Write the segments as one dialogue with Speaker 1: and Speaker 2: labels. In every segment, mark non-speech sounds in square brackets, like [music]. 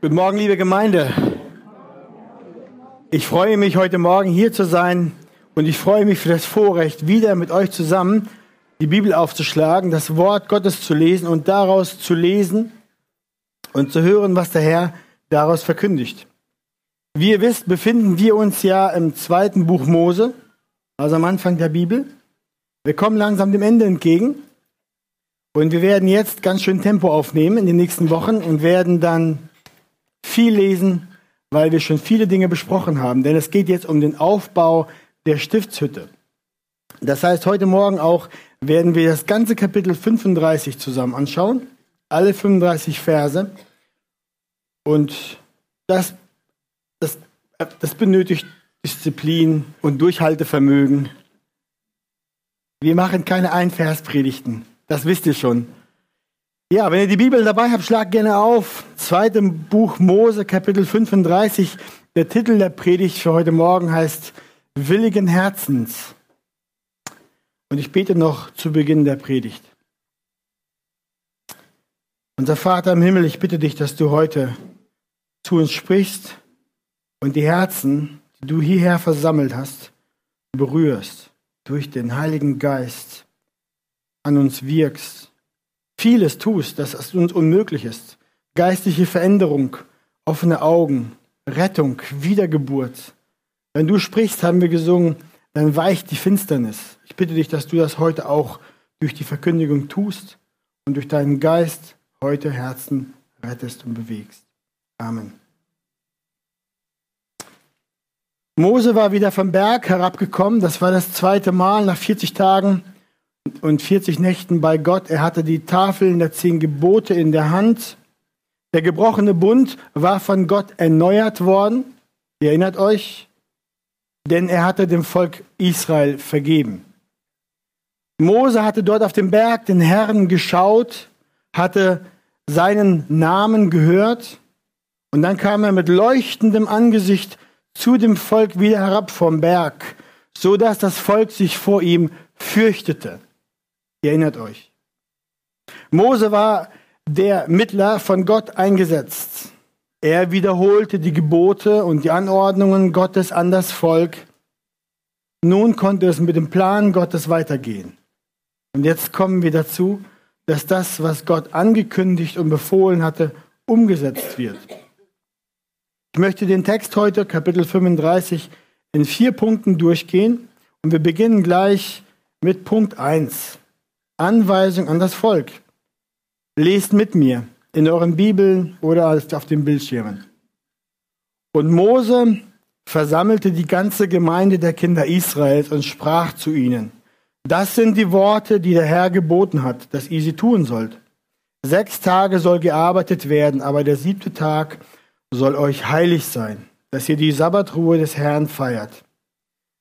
Speaker 1: Guten Morgen, liebe Gemeinde. Ich freue mich, heute Morgen hier zu sein und ich freue mich für das Vorrecht, wieder mit euch zusammen die Bibel aufzuschlagen, das Wort Gottes zu lesen und daraus zu lesen und zu hören, was der Herr daraus verkündigt. Wie ihr wisst, befinden wir uns ja im zweiten Buch Mose, also am Anfang der Bibel. Wir kommen langsam dem Ende entgegen und wir werden jetzt ganz schön Tempo aufnehmen in den nächsten Wochen und werden dann viel lesen, weil wir schon viele Dinge besprochen haben. Denn es geht jetzt um den Aufbau der Stiftshütte. Das heißt, heute Morgen auch werden wir das ganze Kapitel 35 zusammen anschauen. Alle 35 Verse. Und das, das, das benötigt Disziplin und Durchhaltevermögen. Wir machen keine Einverspredigten. Das wisst ihr schon. Ja, wenn ihr die Bibel dabei habt, schlagt gerne auf. Zweitem Buch Mose, Kapitel 35. Der Titel der Predigt für heute Morgen heißt Willigen Herzens. Und ich bete noch zu Beginn der Predigt. Unser Vater im Himmel, ich bitte dich, dass du heute zu uns sprichst und die Herzen, die du hierher versammelt hast, berührst, durch den Heiligen Geist an uns wirkst vieles tust, dass es uns unmöglich ist. Geistliche Veränderung, offene Augen, Rettung, Wiedergeburt. Wenn du sprichst, haben wir gesungen, dann weicht die Finsternis. Ich bitte dich, dass du das heute auch durch die Verkündigung tust und durch deinen Geist heute Herzen rettest und bewegst. Amen. Mose war wieder vom Berg herabgekommen. Das war das zweite Mal nach 40 Tagen und 40 Nächten bei Gott. Er hatte die Tafeln der zehn Gebote in der Hand. Der gebrochene Bund war von Gott erneuert worden. Ihr erinnert euch? Denn er hatte dem Volk Israel vergeben. Mose hatte dort auf dem Berg den Herrn geschaut, hatte seinen Namen gehört und dann kam er mit leuchtendem Angesicht zu dem Volk wieder herab vom Berg, so dass das Volk sich vor ihm fürchtete. Ihr erinnert euch. Mose war der Mittler von Gott eingesetzt. Er wiederholte die Gebote und die Anordnungen Gottes an das Volk. Nun konnte es mit dem Plan Gottes weitergehen. Und jetzt kommen wir dazu, dass das, was Gott angekündigt und befohlen hatte, umgesetzt wird. Ich möchte den Text heute, Kapitel 35, in vier Punkten durchgehen und wir beginnen gleich mit Punkt 1. Anweisung an das Volk. Lest mit mir in euren Bibeln oder auf den Bildschirmen. Und Mose versammelte die ganze Gemeinde der Kinder Israels und sprach zu ihnen, das sind die Worte, die der Herr geboten hat, dass ihr sie tun sollt. Sechs Tage soll gearbeitet werden, aber der siebte Tag soll euch heilig sein, dass ihr die Sabbatruhe des Herrn feiert.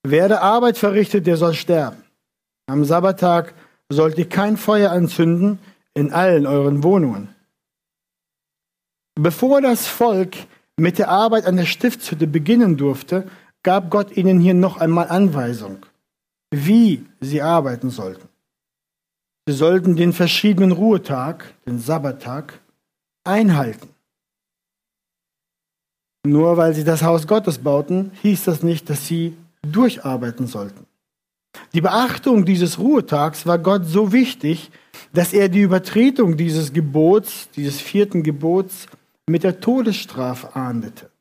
Speaker 1: Wer der Arbeit verrichtet, der soll sterben. Am Sabbattag sollt ihr kein Feuer anzünden in allen euren Wohnungen. Bevor das Volk mit der Arbeit an der Stiftshütte beginnen durfte, gab Gott ihnen hier noch einmal Anweisung, wie sie arbeiten sollten. Sie sollten den verschiedenen Ruhetag, den Sabbattag, einhalten. Nur weil sie das Haus Gottes bauten, hieß das nicht, dass sie durcharbeiten sollten. Die Beachtung dieses Ruhetags war Gott so wichtig, dass er die Übertretung dieses Gebots, dieses vierten Gebots, mit der Todesstrafe ahndete.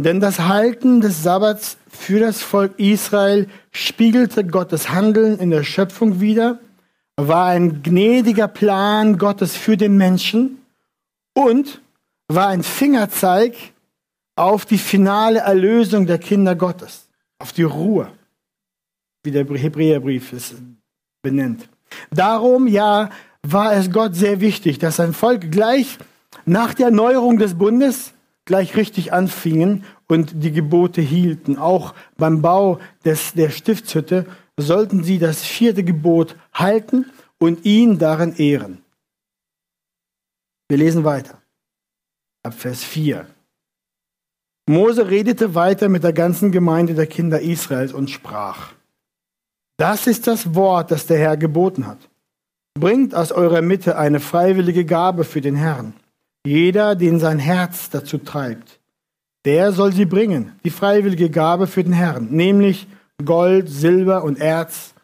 Speaker 1: Denn das Halten des Sabbats für das Volk Israel spiegelte Gottes Handeln in der Schöpfung wider, war ein gnädiger Plan Gottes für den Menschen und war ein Fingerzeig auf die finale Erlösung der Kinder Gottes, auf die Ruhe wie der Hebräerbrief es benennt. Darum, ja, war es Gott sehr wichtig, dass sein Volk gleich nach der Erneuerung des Bundes gleich richtig anfingen und die Gebote hielten. Auch beim Bau des, der Stiftshütte sollten sie das vierte Gebot halten und ihn darin ehren. Wir lesen weiter. Ab Vers 4. Mose redete weiter mit der ganzen Gemeinde der Kinder Israels und sprach. Das ist das Wort, das der Herr geboten hat. Bringt aus eurer Mitte eine freiwillige Gabe für den Herrn. Jeder, den sein Herz dazu treibt, der soll sie bringen, die freiwillige Gabe für den Herrn, nämlich Gold, Silber und Erz,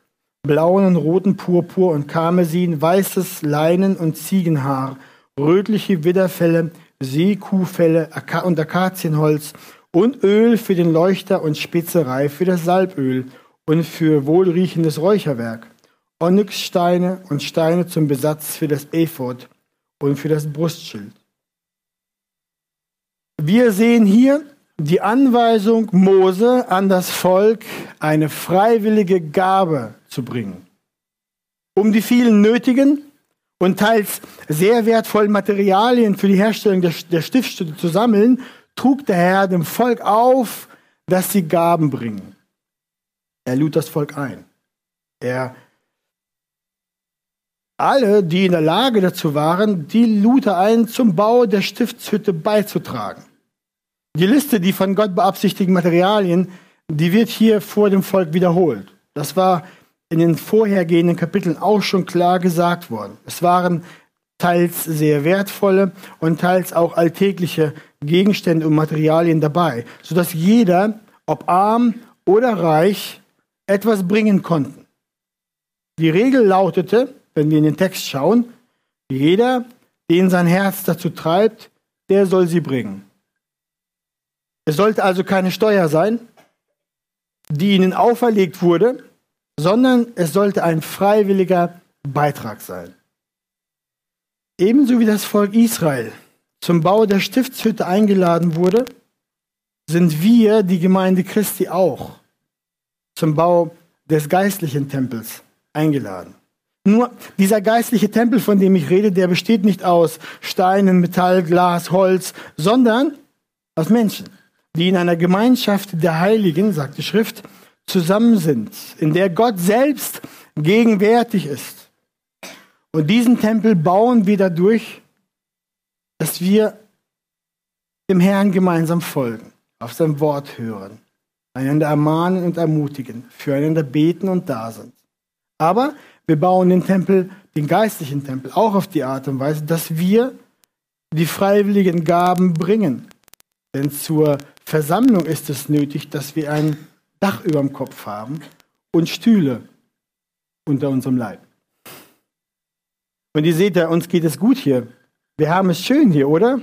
Speaker 1: blauen und roten Purpur und Karmesin, weißes Leinen und Ziegenhaar, rötliche Widderfelle, Seekuhfelle und Akazienholz und Öl für den Leuchter und Spezerei für das Salböl und für wohlriechendes Räucherwerk, Onyxsteine und Steine zum Besatz für das Ephod und für das Brustschild. Wir sehen hier die Anweisung Mose an das Volk, eine freiwillige Gabe zu bringen, um die vielen nötigen und teils sehr wertvollen Materialien für die Herstellung der, Stiftstücke zu sammeln, trug der Herr dem Volk auf, dass sie Gaben bringen. Er lud das Volk ein. Er alle, die in der Lage dazu waren, die lud er ein, zum Bau der Stiftshütte beizutragen. Die Liste, die von Gott beabsichtigten Materialien, die wird hier vor dem Volk wiederholt. Das war in den vorhergehenden Kapiteln auch schon klar gesagt worden. Es waren teils sehr wertvolle und teils auch alltägliche Gegenstände und Materialien dabei, sodass jeder, ob arm oder reich, etwas bringen konnte. Die Regel lautete, wenn wir in den Text schauen, jeder, den sein Herz dazu treibt, der soll sie bringen. Es sollte also keine Steuer sein, die ihnen auferlegt wurde, sondern es sollte ein freiwilliger Beitrag sein. Ebenso wie das Volk Israel zum Bau der Stiftshütte eingeladen wurde, sind wir, die Gemeinde Christi, auch zum Bau des geistlichen Tempels eingeladen. Nur dieser geistliche Tempel, von dem ich rede, der besteht nicht aus Steinen, Metall, Glas, Holz, sondern aus Menschen, die in einer Gemeinschaft der Heiligen, sagt die Schrift, zusammen sind, in der Gott selbst gegenwärtig ist. Und diesen Tempel bauen wir dadurch, dass wir dem Herrn gemeinsam folgen, auf sein Wort hören, einander ermahnen und ermutigen, füreinander beten und da sind. Aber wir bauen den Tempel, den geistlichen Tempel, auch auf die Art und Weise, dass wir die freiwilligen Gaben bringen. Denn zur Versammlung ist es nötig, dass wir ein Dach über dem Kopf haben und Stühle unter unserem Leib. Und ihr seht ja, uns geht es gut hier. Wir haben es schön hier, oder?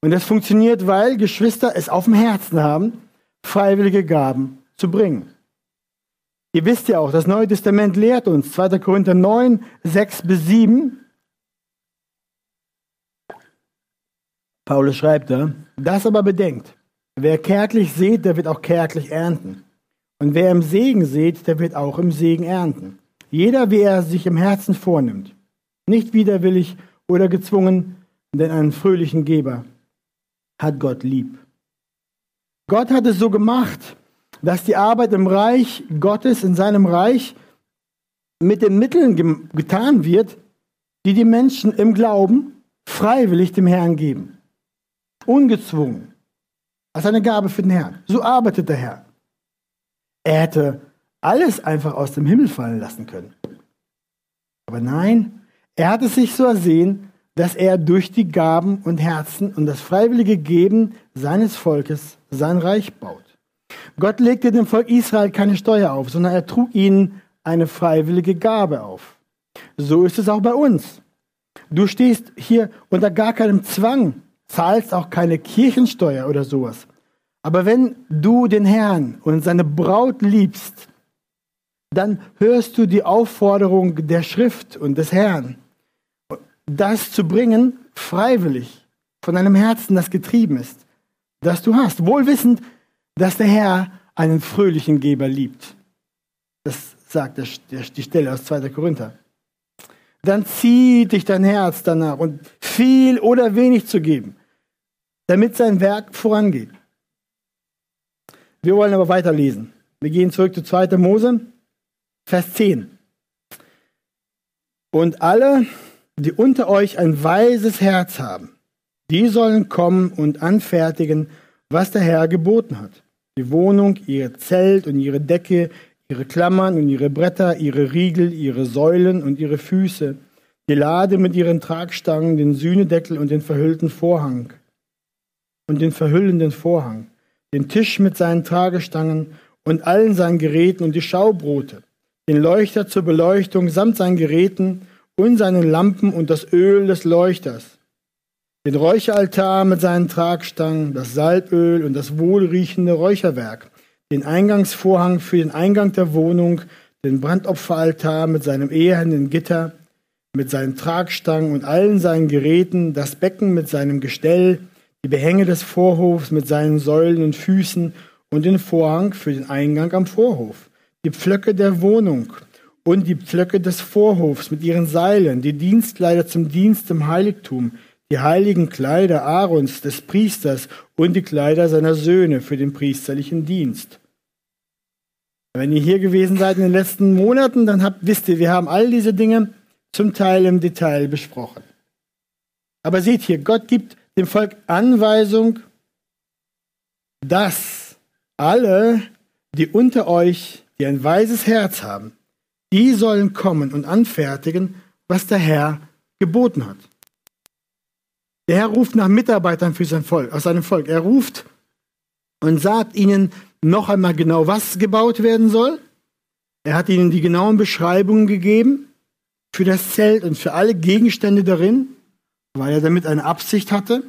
Speaker 1: Und das funktioniert, weil Geschwister es auf dem Herzen haben, freiwillige Gaben zu bringen. Ihr wisst ja auch, das Neue Testament lehrt uns, 2. Korinther 9, 6 bis 7. Paulus schreibt da, das aber bedenkt, wer kärglich sät, der wird auch kärglich ernten. Und wer im Segen sät, der wird auch im Segen ernten. Jeder, wie er sich im Herzen vornimmt. Nicht widerwillig oder gezwungen, denn einen fröhlichen Geber hat Gott lieb. Gott hat es so gemacht, dass die Arbeit im Reich Gottes, in seinem Reich, mit den Mitteln getan wird, die die Menschen im Glauben freiwillig dem Herrn geben. Ungezwungen. Als eine Gabe für den Herrn. So arbeitet der Herr. Er hätte alles einfach aus dem Himmel fallen lassen können. Aber nein, er hat es sich so ersehen, dass er durch die Gaben und Herzen und das freiwillige Geben seines Volkes sein Reich baut. Gott legte dem Volk Israel keine Steuer auf, sondern er trug ihnen eine freiwillige Gabe auf. So ist es auch bei uns. Du stehst hier unter gar keinem Zwang, zahlst auch keine Kirchensteuer oder sowas. Aber wenn du den Herrn und seine Braut liebst, dann hörst du die Aufforderung der Schrift und des Herrn, das zu bringen, freiwillig, von einem Herzen, das getrieben ist, das du hast, wohlwissend, dass der Herr einen fröhlichen Geber liebt. Das sagt die Stelle aus 2. Korinther. Dann zieht dich dein Herz danach und viel oder wenig zu geben, damit sein Werk vorangeht. Wir wollen aber weiterlesen. Wir gehen zurück zu 2. Mose, Vers 10. Und alle, die unter euch ein weises Herz haben, die sollen kommen und anfertigen, was der Herr geboten hat. Die Wohnung, ihr Zelt und ihre Decke, ihre Klammern und ihre Bretter, ihre Riegel, ihre Säulen und ihre Füße, die Lade mit ihren Tragstangen, den Sühnedeckel und den verhüllten Vorhang. Und den verhüllenden Vorhang, den Tisch mit seinen Tragestangen und allen seinen Geräten und die Schaubrote, den Leuchter zur Beleuchtung samt seinen Geräten und seinen Lampen und das Öl des Leuchters, den Räucheraltar mit seinen Tragstangen, das Salböl und das wohlriechende Räucherwerk, den Eingangsvorhang für den Eingang der Wohnung, den Brandopferaltar mit seinem ehernen Gitter, mit seinen Tragstangen und allen seinen Geräten, das Becken mit seinem Gestell, die Behänge des Vorhofs mit seinen Säulen und Füßen und den Vorhang für den Eingang am Vorhof, die Pflöcke der Wohnung und die Pflöcke des Vorhofs mit ihren Seilen, die Dienstkleider zum Dienst im Heiligtum, die heiligen Kleider Aarons, des Priesters und die Kleider seiner Söhne für den priesterlichen Dienst. Wenn ihr hier gewesen seid in den letzten Monaten, dann habt, wisst ihr, wir haben all diese Dinge zum Teil im Detail besprochen. Aber seht hier, Gott gibt dem Volk Anweisung, dass alle, die unter euch, die ein weises Herz haben, die sollen kommen und anfertigen, was der Herr geboten hat. Der Herr ruft nach Mitarbeitern für sein Volk, aus seinem Volk. Er ruft und sagt ihnen noch einmal genau, was gebaut werden soll. Er hat ihnen die genauen Beschreibungen gegeben für das Zelt und für alle Gegenstände darin, weil er damit eine Absicht hatte.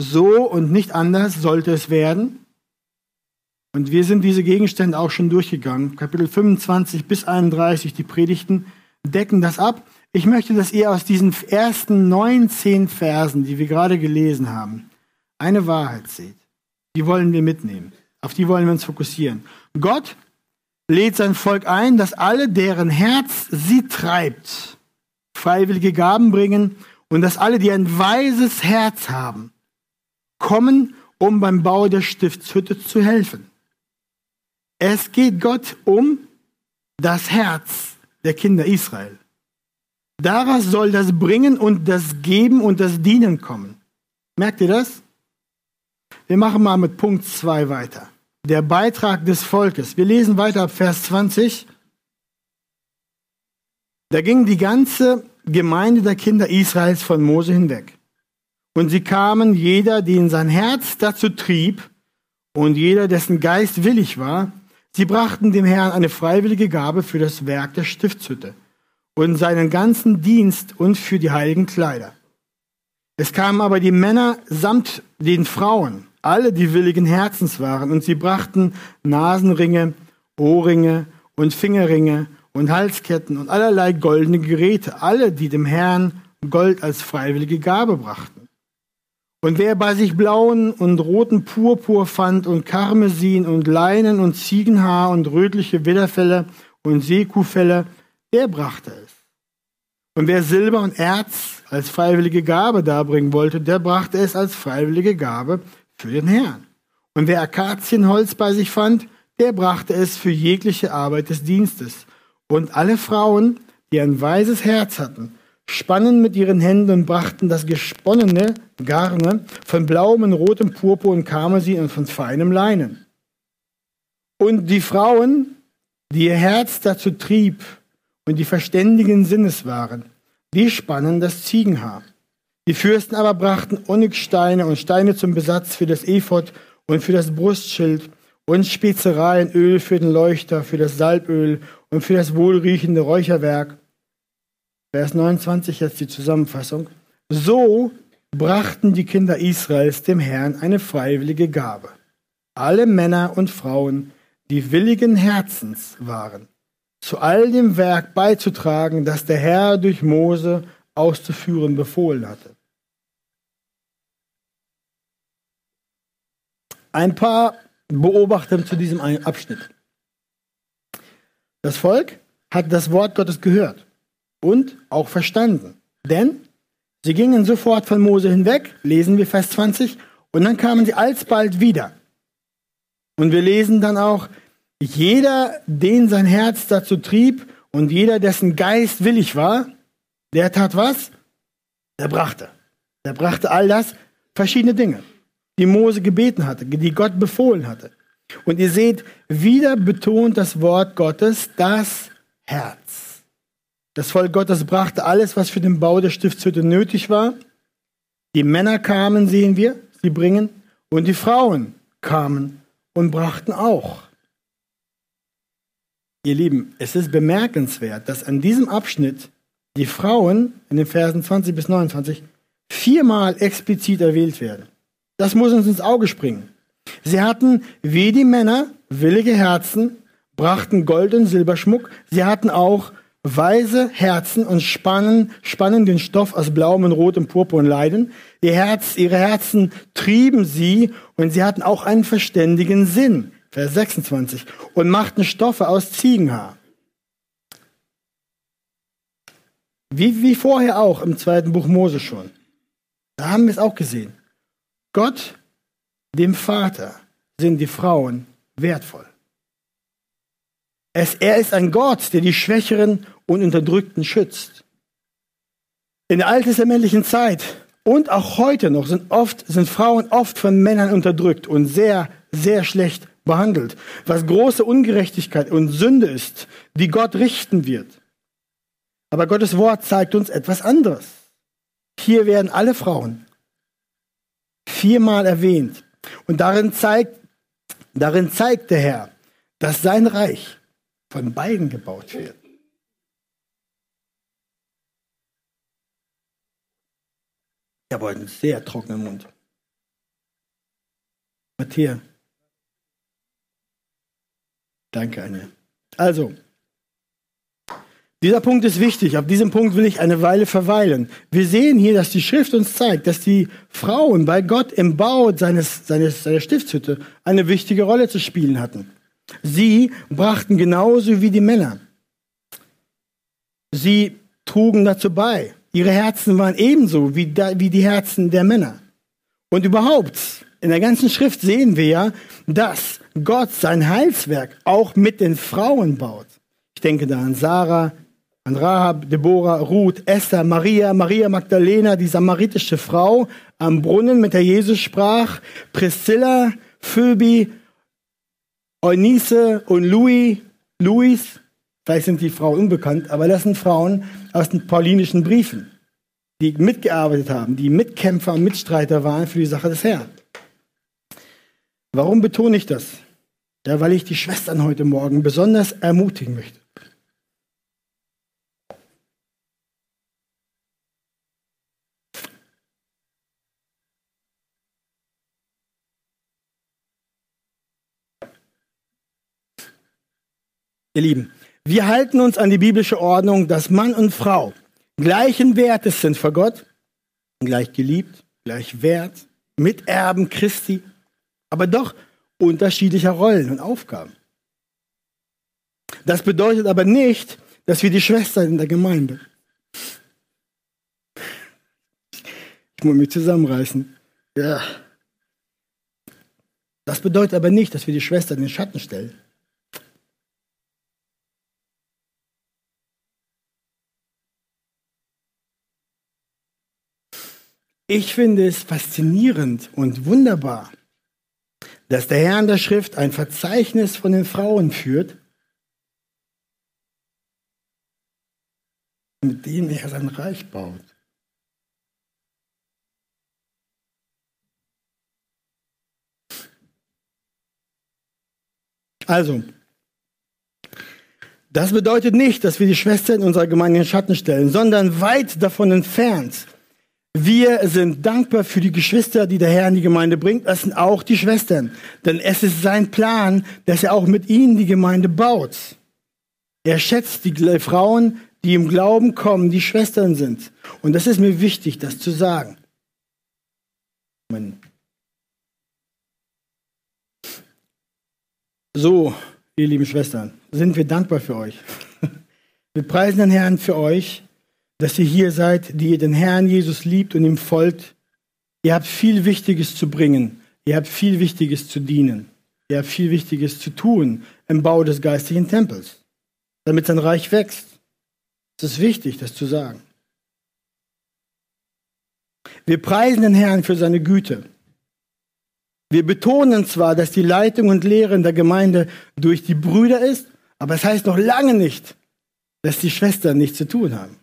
Speaker 1: So und nicht anders sollte es werden. Und wir sind diese Gegenstände auch schon durchgegangen. Kapitel 25 bis 31, die Predigten decken das ab. Ich möchte, dass ihr aus diesen ersten 19 Versen, die wir gerade gelesen haben, eine Wahrheit seht. Die wollen wir mitnehmen. Auf die wollen wir uns fokussieren. Gott lädt sein Volk ein, dass alle, deren Herz sie treibt, freiwillige Gaben bringen und dass alle, die ein weises Herz haben, kommen, um beim Bau der Stiftshütte zu helfen. Es geht Gott um das Herz der Kinder Israel. Daraus soll das Bringen und das Geben und das Dienen kommen. Merkt ihr das? Wir machen mal mit Punkt 2 weiter. Der Beitrag des Volkes. Wir lesen weiter ab Vers 20. Da ging die ganze Gemeinde der Kinder Israels von Mose hinweg. Und sie kamen, jeder, den sein Herz dazu trieb, und jeder, dessen Geist willig war, Sie brachten dem Herrn eine freiwillige Gabe für das Werk der Stiftshütte und seinen ganzen Dienst und für die heiligen Kleider. Es kamen aber die Männer samt den Frauen, alle die willigen Herzens waren, und sie brachten Nasenringe, Ohrringe und Fingerringe und Halsketten und allerlei goldene Geräte, alle, die dem Herrn Gold als freiwillige Gabe brachten. Und wer bei sich blauen und roten Purpur fand und Karmesin und Leinen und Ziegenhaar und rötliche Widderfelle und Seekuhfelle, der brachte es. Und wer Silber und Erz als freiwillige Gabe darbringen wollte, der brachte es als freiwillige Gabe für den Herrn. Und wer Akazienholz bei sich fand, der brachte es für jegliche Arbeit des Dienstes. Und alle Frauen, die ein weises Herz hatten, spannen mit ihren Händen und brachten das gesponnene Garne von blauem und rotem Purpur und Karmesin und von feinem Leinen. Und die Frauen, die ihr Herz dazu trieb und die verständigen Sinnes waren, die spannen das Ziegenhaar. Die Fürsten aber brachten Onyxsteine und Steine zum Besatz für das Ephod und für das Brustschild und Spezereien, Öl für den Leuchter, für das Salböl und für das wohlriechende Räucherwerk Vers 29 jetzt die Zusammenfassung. So brachten die Kinder Israels dem Herrn eine freiwillige Gabe. Alle Männer und Frauen, die willigen Herzens waren, zu all dem Werk beizutragen, das der Herr durch Mose auszuführen befohlen hatte. Ein paar Beobachtungen zu diesem Abschnitt. Das Volk hat das Wort Gottes gehört und auch verstanden. Denn sie gingen sofort von Mose hinweg, lesen wir Vers 20, und dann kamen sie alsbald wieder. Und wir lesen dann auch, jeder, den sein Herz dazu trieb und jeder, dessen Geist willig war, der tat was? Der brachte. Der brachte all das, verschiedene Dinge, die Mose gebeten hatte, die Gott befohlen hatte. Und ihr seht, wieder betont das Wort Gottes das Herz. Das Volk Gottes brachte alles, was für den Bau der Stiftshütte nötig war. Die Männer kamen, sehen wir, sie bringen, und die Frauen kamen und brachten auch. Ihr Lieben, es ist bemerkenswert, dass an diesem Abschnitt die Frauen in den Versen 20 bis 29 viermal explizit erwählt werden. Das muss uns ins Auge springen. Sie hatten wie die Männer willige Herzen, brachten Gold- und Silberschmuck. Sie hatten auch weise Herzen und spannen, spannen den Stoff aus blauem und rotem Purpur und Leiden. Ihr Herz, ihre Herzen trieben sie und sie hatten auch einen verständigen Sinn. Vers 26. Und machten Stoffe aus Ziegenhaar. Wie, wie vorher auch im zweiten Buch Mose schon. Da haben wir es auch gesehen. Gott, dem Vater, sind die Frauen wertvoll. Es, er ist ein Gott, der die Schwächeren und Unterdrückten schützt. In der alttestamentlichen Zeit und auch heute noch sind, oft, sind Frauen oft von Männern unterdrückt und sehr, sehr schlecht behandelt, was große Ungerechtigkeit und Sünde ist, die Gott richten wird. Aber Gottes Wort zeigt uns etwas anderes. Hier werden alle Frauen viermal erwähnt. Und darin zeigt, darin zeigt der Herr, dass sein Reich von beiden gebaut wird. Ich habe einen sehr trockenen Mund. Matthias. Danke, Anja. Also, dieser Punkt ist wichtig. Auf diesem Punkt will ich eine Weile verweilen. Wir sehen hier, dass die Schrift uns zeigt, dass die Frauen bei Gott im Bau seines, seines, seiner Stiftshütte eine wichtige Rolle zu spielen hatten. Sie brachten genauso wie die Männer. Sie trugen dazu bei. Ihre Herzen waren ebenso wie, da, wie die Herzen der Männer. Und überhaupt, in der ganzen Schrift sehen wir ja, dass Gott sein Heilswerk auch mit den Frauen baut. Ich denke da an Sarah, an Rahab, Deborah, Ruth, Esther, Maria, Maria Magdalena, die samaritische Frau am Brunnen, mit der Jesus sprach, Priscilla, Phoebe, Eunice und Louis, Louis, vielleicht sind die Frauen unbekannt, aber das sind Frauen aus den paulinischen Briefen, die mitgearbeitet haben, die Mitkämpfer und Mitstreiter waren für die Sache des Herrn. Warum betone ich das? Ja, weil ich die Schwestern heute Morgen besonders ermutigen möchte. Ihr Lieben, wir halten uns an die biblische Ordnung, dass Mann und Frau gleichen Wertes sind vor Gott, gleich geliebt, gleich wert, Miterben Christi, aber doch unterschiedlicher Rollen und Aufgaben. Das bedeutet aber nicht, dass wir die Schwestern in der Gemeinde. Ich muss mich zusammenreißen. Ja. Das bedeutet aber nicht, dass wir die Schwestern in den Schatten stellen. Ich finde es faszinierend und wunderbar, dass der Herr in der Schrift ein Verzeichnis von den Frauen führt, mit dem er sein Reich baut. Also, das bedeutet nicht, dass wir die Schwestern in unserer Gemeinde in den Schatten stellen, sondern weit davon entfernt. Wir sind dankbar für die Geschwister, die der Herr in die Gemeinde bringt. Das sind auch die Schwestern. Denn es ist sein Plan, dass er auch mit ihnen die Gemeinde baut. Er schätzt die Frauen, die im Glauben kommen, die Schwestern sind. Und das ist mir wichtig, das zu sagen. So, ihr lieben Schwestern, sind wir dankbar für euch. [laughs] Wir preisen den Herrn für euch dass ihr hier seid, die ihr den Herrn Jesus liebt und ihm folgt. Ihr habt viel Wichtiges zu bringen. Ihr habt viel Wichtiges zu dienen. Ihr habt viel Wichtiges zu tun im Bau des geistlichen Tempels, damit sein Reich wächst. Es ist wichtig, das zu sagen. Wir preisen den Herrn für seine Güte. Wir betonen zwar, dass die Leitung und Lehre in der Gemeinde durch die Brüder ist, aber es das heißt noch lange nicht, dass die Schwestern nichts zu tun haben.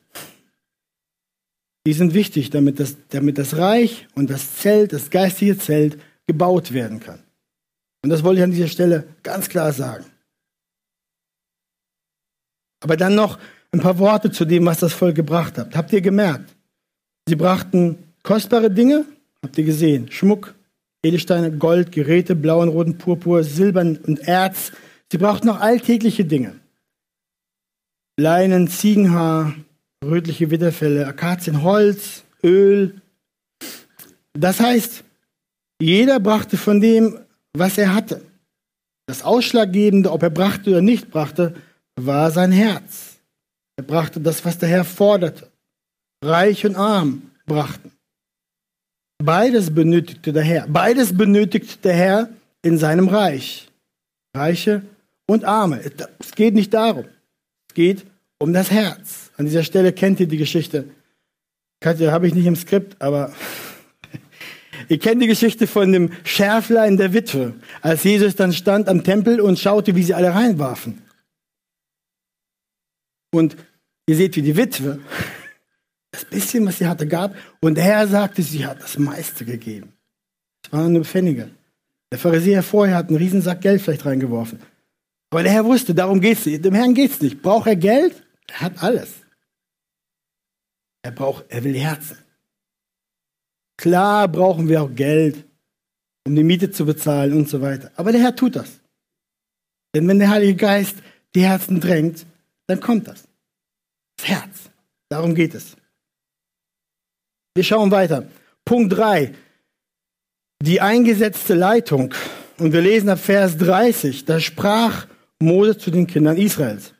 Speaker 1: Die sind wichtig, damit das, damit das Reich und das Zelt, das geistige Zelt, gebaut werden kann. Und das wollte ich an dieser Stelle ganz klar sagen. Aber dann noch ein paar Worte zu dem, was das Volk gebracht hat. Habt ihr gemerkt? Sie brachten kostbare Dinge, habt ihr gesehen, Schmuck, Edelsteine, Gold, Geräte, blauen, roten Purpur, Silbern und Erz. Sie brauchten noch alltägliche Dinge. Leinen, Ziegenhaar, rötliche Widderfelle, Akazienholz, Öl. Das heißt, jeder brachte von dem, was er hatte. Das Ausschlaggebende, ob er brachte oder nicht brachte, war sein Herz. Er brachte das, was der Herr forderte. Reich und arm brachten. Beides benötigte der Herr. Beides benötigt der Herr in seinem Reich. Reiche und Arme. Es geht nicht darum. Es geht um das Herz. An dieser Stelle kennt ihr die Geschichte. Katja, habe ich nicht im Skript, aber [laughs] ihr kennt die Geschichte von dem Schärflein der Witwe, als Jesus dann stand am Tempel und schaute, wie sie alle reinwarfen. Und ihr seht, wie die Witwe [laughs] das bisschen, was sie hatte, gab. Und der Herr sagte, sie hat das meiste gegeben. Das waren nur Pfennige. Der Pharisäer vorher hat einen Riesensack Geld vielleicht reingeworfen. Aber der Herr wusste, darum geht es Dem Herrn geht es nicht. Braucht er Geld? Er hat alles. Er braucht, er will Herzen. Klar brauchen wir auch Geld, um die Miete zu bezahlen und so weiter. Aber der Herr tut das. Denn wenn der Heilige Geist die Herzen drängt, dann kommt das. Das Herz. Darum geht es. Wir schauen weiter. Punkt 3. Die eingesetzte Leitung. Und wir lesen ab Vers 30. Da sprach Mose zu den Kindern Israels.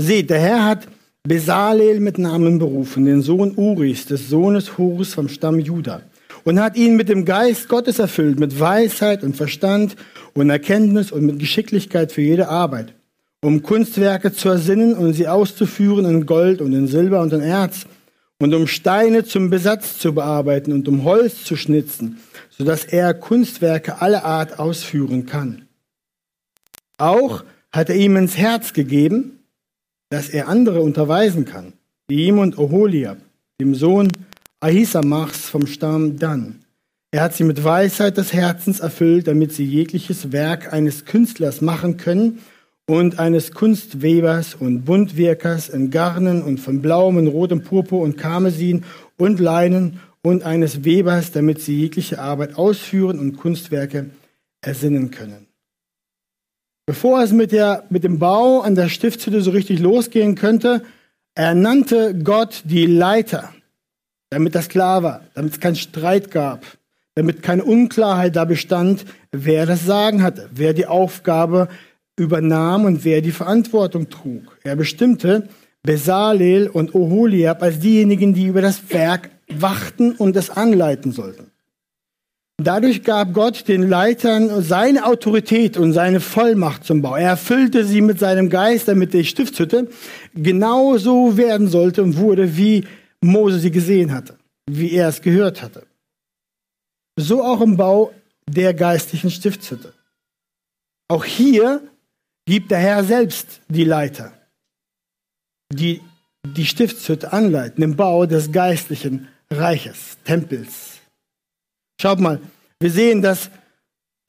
Speaker 1: Seht, der Herr hat Besalel mit Namen berufen, den Sohn Uris, des Sohnes Horus vom Stamm Juda, und hat ihn mit dem Geist Gottes erfüllt, mit Weisheit und Verstand und Erkenntnis und mit Geschicklichkeit für jede Arbeit, um Kunstwerke zu ersinnen und sie auszuführen in Gold und in Silber und in Erz, und um Steine zum Besatz zu bearbeiten und um Holz zu schnitzen, so dass er Kunstwerke aller Art ausführen kann. Auch hat er ihm ins Herz gegeben, dass er andere unterweisen kann, wie ihm und Oholiab, dem Sohn Ahisamachs vom Stamm Dan. Er hat sie mit Weisheit des Herzens erfüllt, damit sie jegliches Werk eines Künstlers machen können und eines Kunstwebers und Buntwirkers in Garnen und von blauem und rotem Purpur und Karmesin und Leinen und eines Webers, damit sie jegliche Arbeit ausführen und Kunstwerke ersinnen können. Bevor es mit, der, mit dem Bau an der Stiftshütte so richtig losgehen könnte, ernannte Gott die Leiter, damit das klar war, damit es keinen Streit gab, damit keine Unklarheit da bestand, wer das Sagen hatte, wer die Aufgabe übernahm und wer die Verantwortung trug. Er bestimmte Besalel und Oholiab als diejenigen, die über das Werk wachten und es anleiten sollten. Dadurch gab Gott den Leitern seine Autorität und seine Vollmacht zum Bau. Er erfüllte sie mit seinem Geist, damit die Stiftshütte genauso werden sollte und wurde, wie Mose sie gesehen hatte, wie er es gehört hatte. So auch im Bau der geistlichen Stiftshütte. Auch hier gibt der Herr selbst die Leiter, die die Stiftshütte anleiten, im Bau des geistlichen Reiches, Tempels. Schaut mal, wir sehen, dass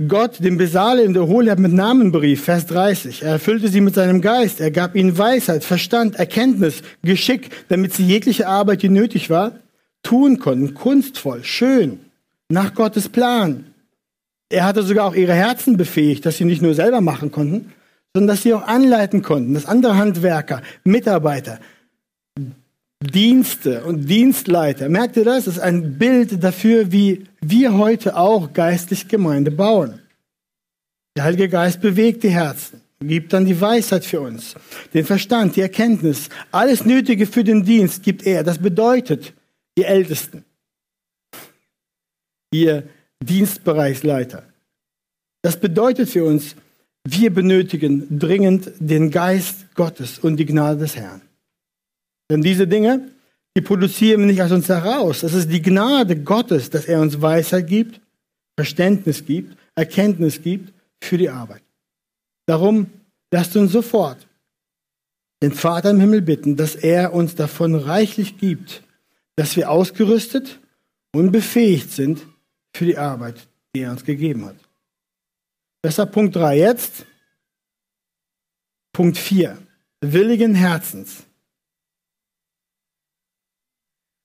Speaker 1: Gott den Besale in der Hohlab mit Namen berief, Vers 30. Er erfüllte sie mit seinem Geist. Er gab ihnen Weisheit, Verstand, Erkenntnis, Geschick, damit sie jegliche Arbeit, die nötig war, tun konnten. Kunstvoll, schön, nach Gottes Plan. Er hatte sogar auch ihre Herzen befähigt, dass sie nicht nur selber machen konnten, sondern dass sie auch anleiten konnten, dass andere Handwerker, Mitarbeiter, Dienste und Dienstleiter. Merkt ihr das? Das ist ein Bild dafür, wie wir heute auch geistlich Gemeinde bauen. Der Heilige Geist bewegt die Herzen, gibt dann die Weisheit für uns, den Verstand, die Erkenntnis, alles Nötige für den Dienst gibt er. Das bedeutet, ihr Ältesten, ihr Dienstbereichsleiter. Das bedeutet für uns, wir benötigen dringend den Geist Gottes und die Gnade des Herrn. Denn diese Dinge, die produzieren wir nicht aus uns heraus. Es ist die Gnade Gottes, dass er uns Weisheit gibt, Verständnis gibt, Erkenntnis gibt für die Arbeit. Darum lasst uns sofort den Vater im Himmel bitten, dass er uns davon reichlich gibt, dass wir ausgerüstet und befähigt sind für die Arbeit, die er uns gegeben hat. Besser Punkt 3 jetzt. Punkt 4. Willigen Herzens.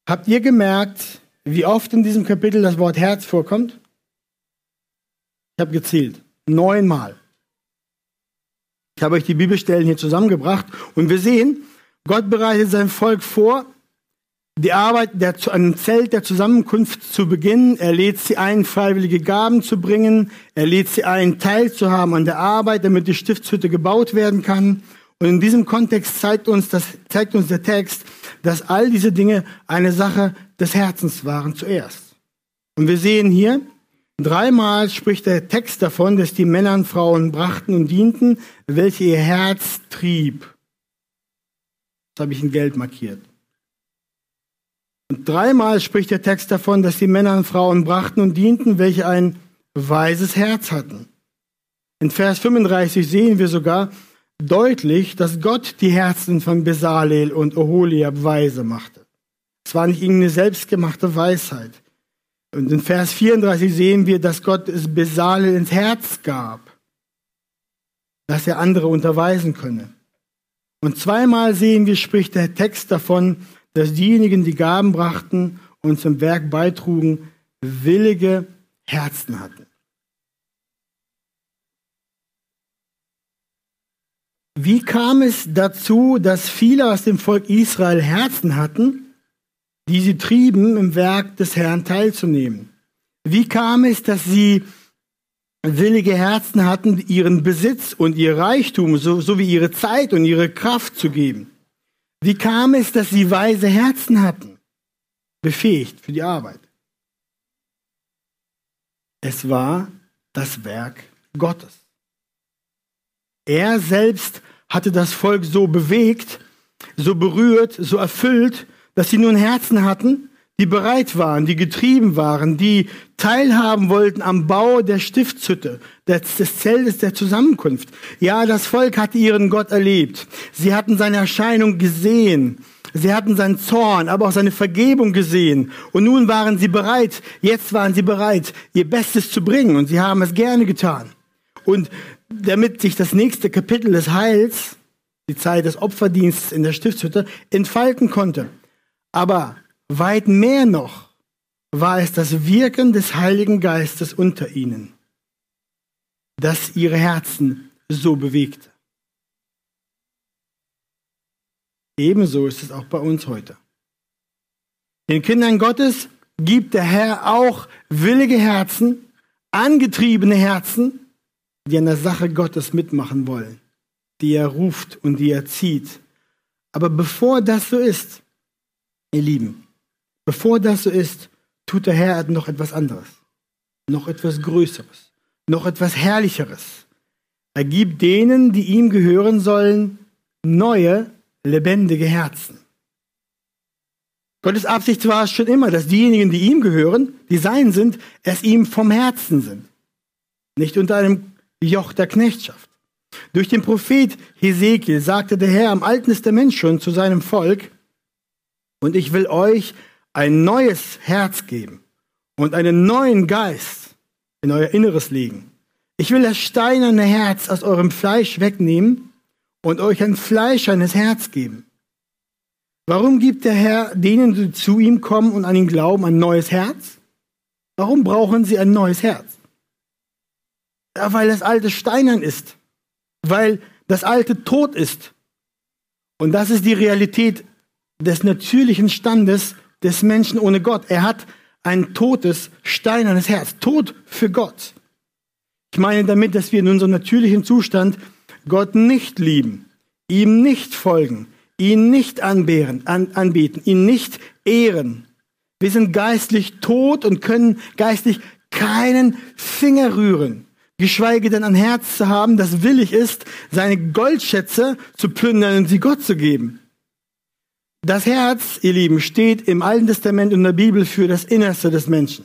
Speaker 1: Habt ihr gemerkt, wie oft in diesem Kapitel das Wort Herz vorkommt? Ich habe gezählt. Neunmal. Ich habe euch die Bibelstellen hier zusammengebracht und wir sehen, Gott bereitet sein Volk vor, die Arbeit der, an dem Zelt der Zusammenkunft zu beginnen. Er lädt sie ein, freiwillige Gaben zu bringen. Er lädt sie ein, teilzuhaben an der Arbeit, damit die Stiftshütte gebaut werden kann. Und in diesem Kontext zeigt uns, das, zeigt uns der Text, dass all diese Dinge eine Sache des Herzens waren zuerst. Und wir sehen hier, dreimal spricht der Text davon, dass die Männer und Frauen brachten und dienten, welche ihr Herz trieb. Das habe ich in Geld markiert. Und dreimal spricht der Text davon, dass die Männer und Frauen brachten und dienten, welche ein weises Herz hatten. In Vers 35 sehen wir sogar deutlich, dass Gott die Herzen von Besalel und Oholiab weise machte. Es war nicht irgendeine selbstgemachte Weisheit. Und in Vers 34 sehen wir, dass Gott es Besalel ins Herz gab, dass er andere unterweisen könne. Und zweimal sehen wir, spricht der Text davon, dass diejenigen, die Gaben brachten und zum Werk beitrugen, willige Herzen hatten. Wie kam es dazu, dass viele aus dem Volk Israel Herzen hatten, die sie trieben, im Werk des Herrn teilzunehmen? Wie kam es, dass sie willige Herzen hatten, ihren Besitz und ihr Reichtum so, sowie ihre Zeit und ihre Kraft zu geben? Wie kam es, dass sie weise Herzen hatten? Befähigt für die Arbeit. Es war das Werk Gottes. Er selbst hatte das Volk so bewegt, so berührt, so erfüllt, dass sie nun Herzen hatten, die bereit waren, die getrieben waren, die teilhaben wollten am Bau der Stiftshütte, des, des Zeltes der Zusammenkunft. Ja, das Volk hatte ihren Gott erlebt. Sie hatten seine Erscheinung gesehen. Sie hatten seinen Zorn, aber auch seine Vergebung gesehen. Und nun waren sie bereit, jetzt waren sie bereit, ihr Bestes zu bringen. Und sie haben es gerne getan. Und damit sich das nächste Kapitel des Heils, die Zeit des Opferdienstes in der Stiftshütte, entfalten konnte. Aber Weit mehr noch war es das Wirken des Heiligen Geistes unter ihnen, das ihre Herzen so bewegte. Ebenso ist es auch bei uns heute. Den Kindern Gottes gibt der Herr auch willige Herzen, angetriebene Herzen, die an der Sache Gottes mitmachen wollen, die er ruft und die er zieht. Aber bevor das so ist, ihr Lieben, Bevor das so ist, tut der Herr noch etwas anderes, noch etwas Größeres, noch etwas Herrlicheres. Er gibt denen, die ihm gehören sollen, neue, lebendige Herzen. Gottes Absicht war es schon immer, dass diejenigen, die ihm gehören, die sein sind, es ihm vom Herzen sind. Nicht unter einem Joch der Knechtschaft. Durch den Prophet Hesekiel sagte der Herr am Alten Testament schon zu seinem Volk, und ich will euch ein neues Herz geben und einen neuen Geist in euer Inneres legen. Ich will das steinerne Herz aus eurem Fleisch wegnehmen und euch ein fleischernes Herz geben. Warum gibt der Herr denen, die zu ihm kommen und an ihn glauben, ein neues Herz? Warum brauchen sie ein neues Herz? Ja, weil das alte steinern ist, weil das alte tot ist. Und das ist die Realität des natürlichen Standes des Menschen ohne Gott. Er hat ein totes, steinernes Herz. Tot für Gott. Ich meine damit, dass wir in unserem natürlichen Zustand Gott nicht lieben, ihm nicht folgen, ihn nicht anbehren, an, anbeten, ihn nicht ehren. Wir sind geistlich tot und können geistlich keinen Finger rühren, geschweige denn ein Herz zu haben, das willig ist, seine Goldschätze zu plündern und sie Gott zu geben. Das Herz, ihr Lieben, steht im Alten Testament und in der Bibel für das Innerste des Menschen.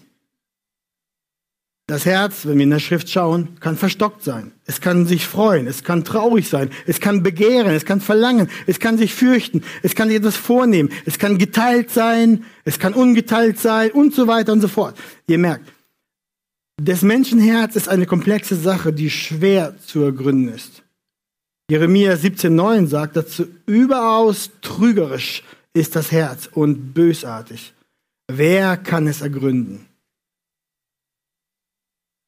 Speaker 1: Das Herz, wenn wir in der Schrift schauen, kann verstockt sein. Es kann sich freuen, es kann traurig sein, es kann begehren, es kann verlangen, es kann sich fürchten, es kann sich etwas vornehmen, es kann geteilt sein, es kann ungeteilt sein und so weiter und so fort. Ihr merkt, das Menschenherz ist eine komplexe Sache, die schwer zu ergründen ist. Jeremia 17,9 sagt dazu, überaus trügerisch ist das Herz und bösartig. Wer kann es ergründen?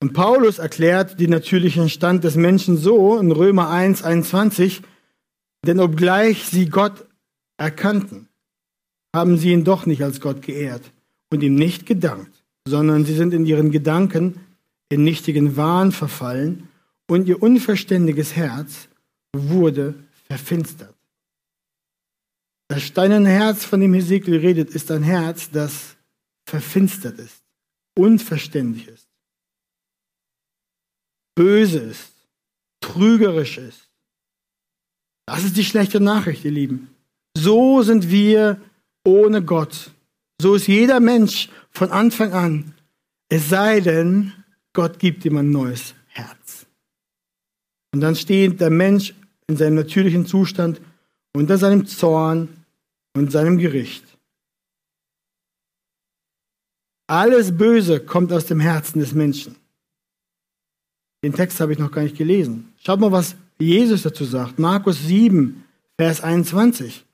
Speaker 1: Und Paulus erklärt den natürlichen Stand des Menschen so in Römer 1, 21, denn obgleich sie Gott erkannten, haben sie ihn doch nicht als Gott geehrt und ihm nicht gedankt, sondern sie sind in ihren Gedanken in nichtigen Wahn verfallen und ihr unverständiges Herz wurde verfinstert. Das steinerne Herz, von dem Hesekiel redet, ist ein Herz, das verfinstert ist, unverständlich ist böse ist, trügerisch ist. Das ist die schlechte Nachricht, ihr Lieben. So sind wir ohne Gott. So ist jeder Mensch von Anfang an. Es sei denn, Gott gibt ihm ein neues Herz. Und dann steht der Mensch in seinem natürlichen Zustand unter seinem Zorn und seinem Gericht. Alles Böse kommt aus dem Herzen des Menschen. Den Text habe ich noch gar nicht gelesen. Schaut mal, was Jesus dazu sagt. Markus 7, Vers 21.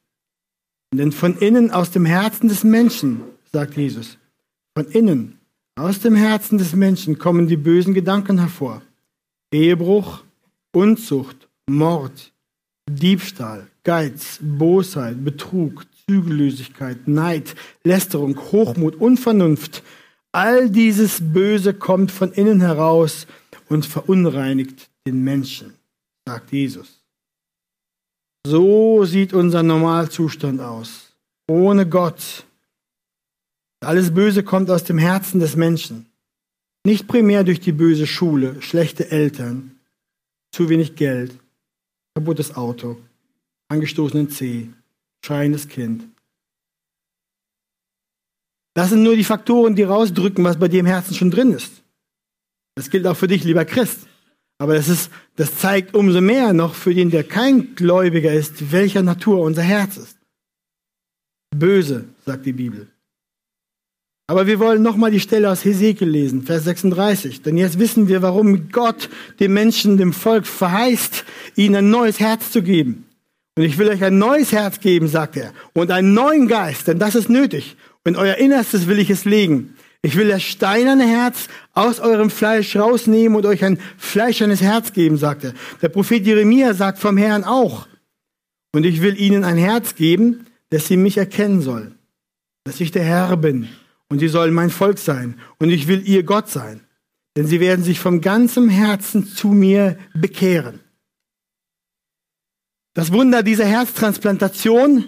Speaker 1: Denn von innen aus dem Herzen des Menschen, sagt Jesus, von innen aus dem Herzen des Menschen kommen die bösen Gedanken hervor. Ehebruch, Unzucht, Mord, Diebstahl, Geiz, Bosheit, Betrug, Zügellosigkeit, Neid, Lästerung, Hochmut, Unvernunft. All dieses Böse kommt von innen heraus und verunreinigt den Menschen, sagt Jesus. So sieht unser Normalzustand aus. Ohne Gott. Alles Böse kommt aus dem Herzen des Menschen. Nicht primär durch die böse Schule, schlechte Eltern, zu wenig Geld, kaputtes Auto, angestoßenen Zeh, schreiendes Kind. Das sind nur die Faktoren, die rausdrücken, was bei dir im Herzen schon drin ist. Das gilt auch für dich, lieber Christ. Aber das, ist, das zeigt umso mehr noch für den, der kein Gläubiger ist, welcher Natur unser Herz ist. Böse, sagt die Bibel. Aber wir wollen nochmal die Stelle aus Hesekiel lesen, Vers 36. Denn jetzt wissen wir, warum Gott dem Menschen, dem Volk verheißt, ihnen ein neues Herz zu geben. Und ich will euch ein neues Herz geben, sagt er, und einen neuen Geist, denn das ist nötig. Und euer Innerstes will ich es legen. Ich will das steinerne Herz aus eurem Fleisch rausnehmen und euch ein fleischernes Herz geben, sagte. Der Prophet Jeremia sagt vom Herrn auch. Und ich will ihnen ein Herz geben, dass sie mich erkennen sollen. Dass ich der Herr bin. Und sie sollen mein Volk sein. Und ich will ihr Gott sein. Denn sie werden sich vom ganzem Herzen zu mir bekehren. Das Wunder dieser Herztransplantation,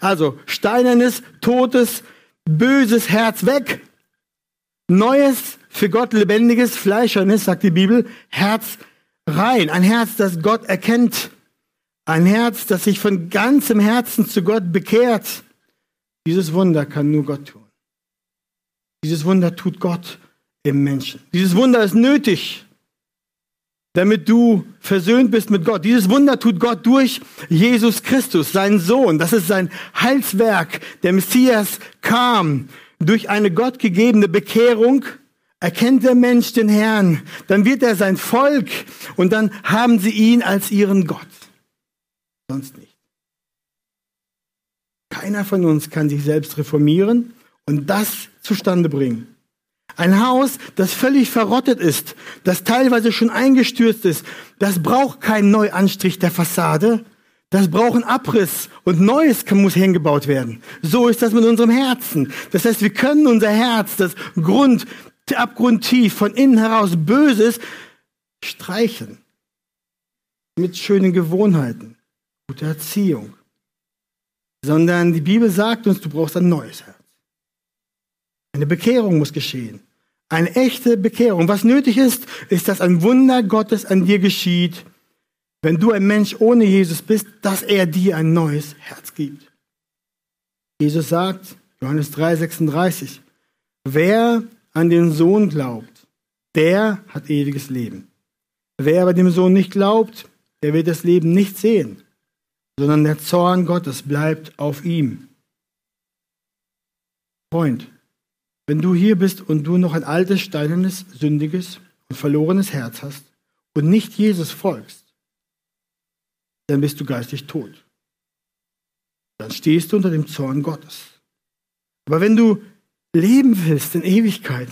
Speaker 1: also steinernes, totes, böses Herz weg Neues, für Gott lebendiges, fleischernes, sagt die Bibel, Herz rein. Ein Herz, das Gott erkennt. Ein Herz, das sich von ganzem Herzen zu Gott bekehrt. Dieses Wunder kann nur Gott tun. Dieses Wunder tut Gott im Menschen. Dieses Wunder ist nötig, damit du versöhnt bist mit Gott. Dieses Wunder tut Gott durch Jesus Christus, seinen Sohn. Das ist sein Heilswerk. Der Messias kam durch eine gottgegebene Bekehrung erkennt der Mensch den Herrn, dann wird er sein Volk und dann haben sie ihn als ihren Gott. Sonst nicht. Keiner von uns kann sich selbst reformieren und das zustande bringen. Ein Haus, das völlig verrottet ist, das teilweise schon eingestürzt ist, das braucht keinen Neuanstrich der Fassade, das braucht einen Abriss und Neues muss hingebaut werden. So ist das mit unserem Herzen. Das heißt, wir können unser Herz, das Grund, abgrundtief von innen heraus Böses, streichen. Mit schönen Gewohnheiten, guter Erziehung. Sondern die Bibel sagt uns, du brauchst ein neues Herz. Eine Bekehrung muss geschehen. Eine echte Bekehrung. Was nötig ist, ist, dass ein Wunder Gottes an dir geschieht wenn du ein Mensch ohne Jesus bist, dass er dir ein neues Herz gibt. Jesus sagt, Johannes 3, 36, wer an den Sohn glaubt, der hat ewiges Leben. Wer aber dem Sohn nicht glaubt, der wird das Leben nicht sehen, sondern der Zorn Gottes bleibt auf ihm. Freund, wenn du hier bist und du noch ein altes, steinernes, sündiges und verlorenes Herz hast und nicht Jesus folgst, dann bist du geistig tot. Dann stehst du unter dem Zorn Gottes. Aber wenn du leben willst in Ewigkeit,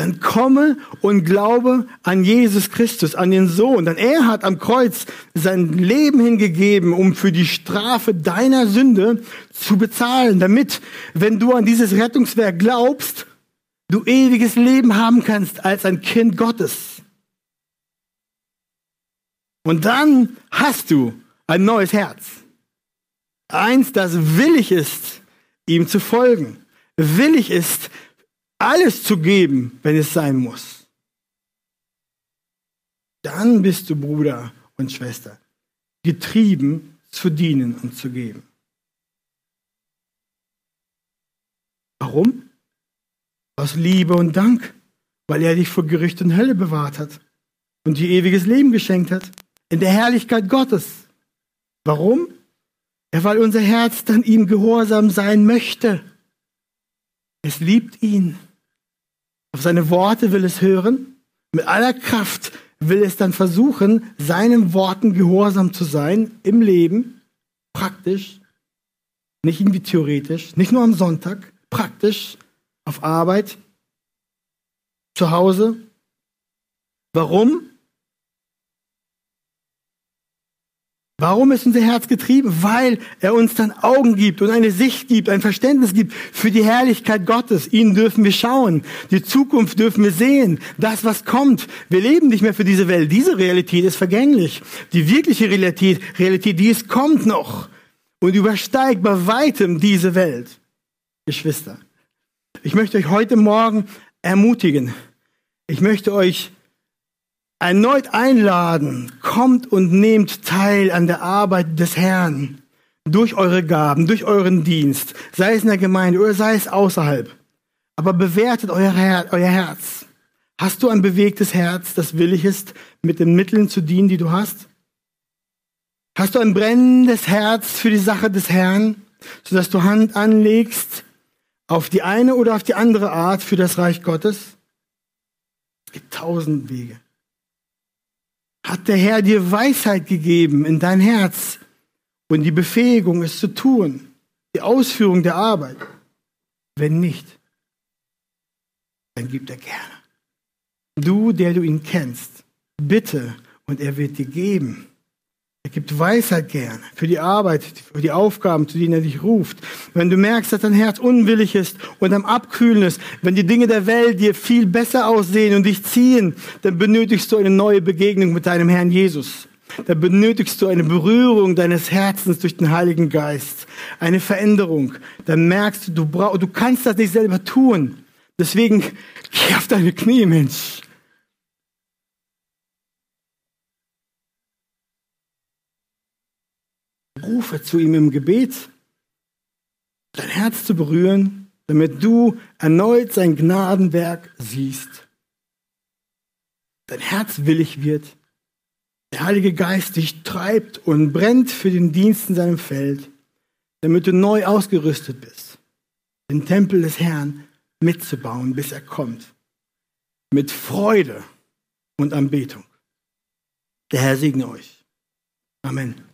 Speaker 1: dann komme und glaube an Jesus Christus, an den Sohn. Denn er hat am Kreuz sein Leben hingegeben, um für die Strafe deiner Sünde zu bezahlen, damit, wenn du an dieses Rettungswerk glaubst, du ewiges Leben haben kannst als ein Kind Gottes. Und dann hast du ein neues Herz. Eins, das willig ist, ihm zu folgen. Willig ist, alles zu geben, wenn es sein muss. Dann bist du Bruder und Schwester, getrieben zu dienen und zu geben. Warum? Aus Liebe und Dank, weil er dich vor Gericht und Hölle bewahrt hat und dir ewiges Leben geschenkt hat, in der Herrlichkeit Gottes. Warum? Ja, weil unser Herz dann ihm gehorsam sein möchte. Es liebt ihn. Auf seine Worte will es hören. Mit aller Kraft will es dann versuchen, seinen Worten gehorsam zu sein im Leben, praktisch, nicht irgendwie theoretisch, nicht nur am Sonntag, praktisch, auf Arbeit, zu Hause. Warum? Warum ist unser Herz getrieben? Weil er uns dann Augen gibt und eine Sicht gibt, ein Verständnis gibt für die Herrlichkeit Gottes. Ihn dürfen wir schauen. Die Zukunft dürfen wir sehen. Das, was kommt. Wir leben nicht mehr für diese Welt. Diese Realität ist vergänglich. Die wirkliche Realität, Realität, die es kommt noch und übersteigt bei weitem diese Welt. Geschwister, ich möchte euch heute Morgen ermutigen. Ich möchte euch erneut einladen, kommt und nehmt teil an der Arbeit des Herrn durch eure Gaben, durch euren Dienst, sei es in der Gemeinde oder sei es außerhalb. Aber bewertet euer, Her euer Herz. Hast du ein bewegtes Herz, das willig ist, mit den Mitteln zu dienen, die du hast? Hast du ein brennendes Herz für die Sache des Herrn, sodass du Hand anlegst auf die eine oder auf die andere Art für das Reich Gottes? Es gibt tausend Wege hat der Herr dir Weisheit gegeben in dein Herz und die Befähigung, es zu tun, die Ausführung der Arbeit. Wenn nicht, dann gibt er gerne. Du, der du ihn kennst, bitte und er wird dir geben. Er gibt Weisheit gern für die Arbeit, für die Aufgaben, zu denen er dich ruft. Wenn du merkst, dass dein Herz unwillig ist und am Abkühlen ist, wenn die Dinge der Welt dir viel besser aussehen und dich ziehen, dann benötigst du eine neue Begegnung mit deinem Herrn Jesus. Dann benötigst du eine Berührung deines Herzens durch den Heiligen Geist, eine Veränderung. Dann merkst du, du, brauch, du kannst das nicht selber tun. Deswegen geh auf deine Knie, Mensch. Rufe zu ihm im Gebet, dein Herz zu berühren, damit du erneut sein Gnadenwerk siehst. Dein Herz willig wird, der Heilige Geist dich treibt und brennt für den Dienst in seinem Feld, damit du neu ausgerüstet bist, den Tempel des Herrn mitzubauen, bis er kommt. Mit Freude und Anbetung. Der Herr segne euch. Amen.